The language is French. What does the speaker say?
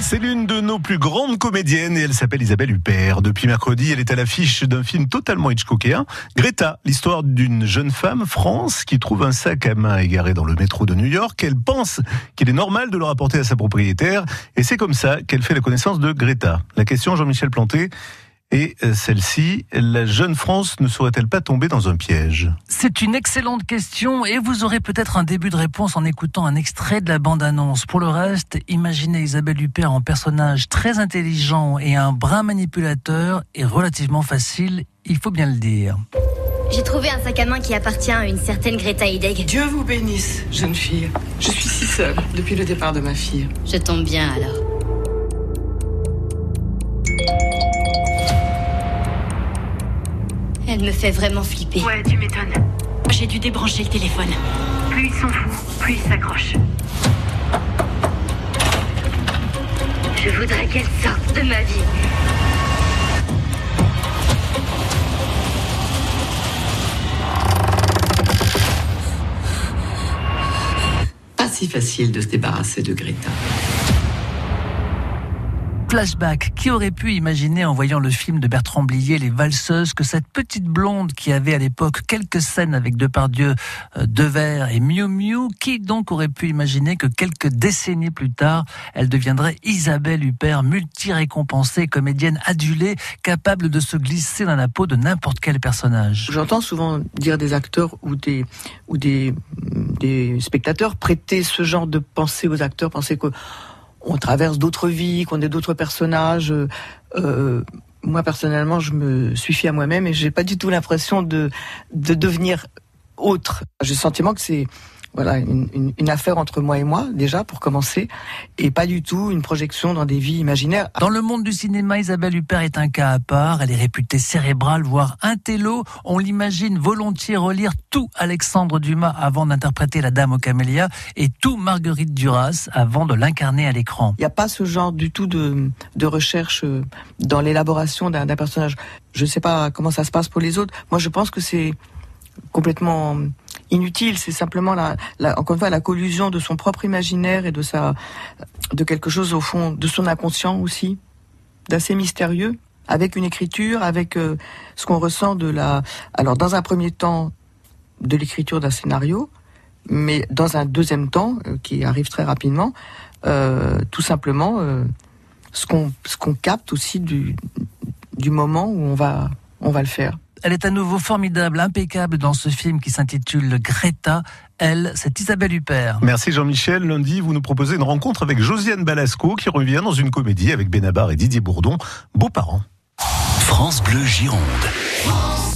C'est l'une de nos plus grandes comédiennes et elle s'appelle Isabelle Huppert. Depuis mercredi, elle est à l'affiche d'un film totalement Hitchcockien, Greta, l'histoire d'une jeune femme, France, qui trouve un sac à main égaré dans le métro de New York. Elle pense qu'il est normal de le rapporter à sa propriétaire et c'est comme ça qu'elle fait la connaissance de Greta. La question, Jean-Michel Planté, et euh, celle-ci, la jeune France ne serait-elle pas tomber dans un piège? C'est une excellente question et vous aurez peut-être un début de réponse en écoutant un extrait de la bande-annonce. Pour le reste, imaginez Isabelle Huppert en personnage très intelligent et un brin manipulateur est relativement facile, il faut bien le dire. J'ai trouvé un sac à main qui appartient à une certaine Greta Hideg. Dieu vous bénisse, jeune fille. Je suis si seule depuis le départ de ma fille. Je tombe bien alors. Elle me fait vraiment flipper. Ouais, tu m'étonnes. J'ai dû débrancher le téléphone. Plus ils sont fous, plus ils s'accrochent. Je voudrais qu'elle sorte de ma vie. Pas si facile de se débarrasser de Greta. Flashback. Qui aurait pu imaginer en voyant le film de Bertrand Blier, Les Valseuses, que cette petite blonde qui avait à l'époque quelques scènes avec Depardieu, euh, Devers et Miu Miu, qui donc aurait pu imaginer que quelques décennies plus tard, elle deviendrait Isabelle Huppert, multi-récompensée, comédienne adulée, capable de se glisser dans la peau de n'importe quel personnage. J'entends souvent dire des acteurs ou des, ou des, des spectateurs prêter ce genre de pensée aux acteurs, penser que on traverse d'autres vies, qu'on est d'autres personnages. Euh, moi personnellement, je me suis fiée à moi-même et j'ai pas du tout l'impression de de devenir autre. J'ai le sentiment que c'est voilà une, une, une, affaire entre moi et moi déjà pour commencer et pas du tout une projection dans des vies imaginaires. Dans le monde du cinéma, Isabelle Huppert est un cas à part. Elle est réputée cérébrale, voire intello. On l'imagine volontiers relire tout Alexandre Dumas avant d'interpréter la Dame aux camélias et tout Marguerite Duras avant de l'incarner à l'écran. Il n'y a pas ce genre du tout de, de recherche euh, dans l'élaboration d'un personnage. Je ne sais pas comment ça se passe pour les autres. Moi, je pense que c'est complètement inutile. C'est simplement la, encore une fois, la collusion de son propre imaginaire et de sa, de quelque chose au fond, de son inconscient aussi, d'assez mystérieux, avec une écriture, avec euh, ce qu'on ressent de la, alors dans un premier temps, de l'écriture d'un scénario, mais dans un deuxième temps, euh, qui arrive très rapidement, euh, tout simplement, ce qu'on, ce qu'on capte aussi du, du moment où on va, on va le faire. Elle est à nouveau formidable, impeccable dans ce film qui s'intitule Greta. Elle, c'est Isabelle Huppert. Merci Jean-Michel. Lundi, vous nous proposez une rencontre avec Josiane Balasco qui revient dans une comédie avec Benabar et Didier Bourdon. Beaux parents. France Bleu Gironde. France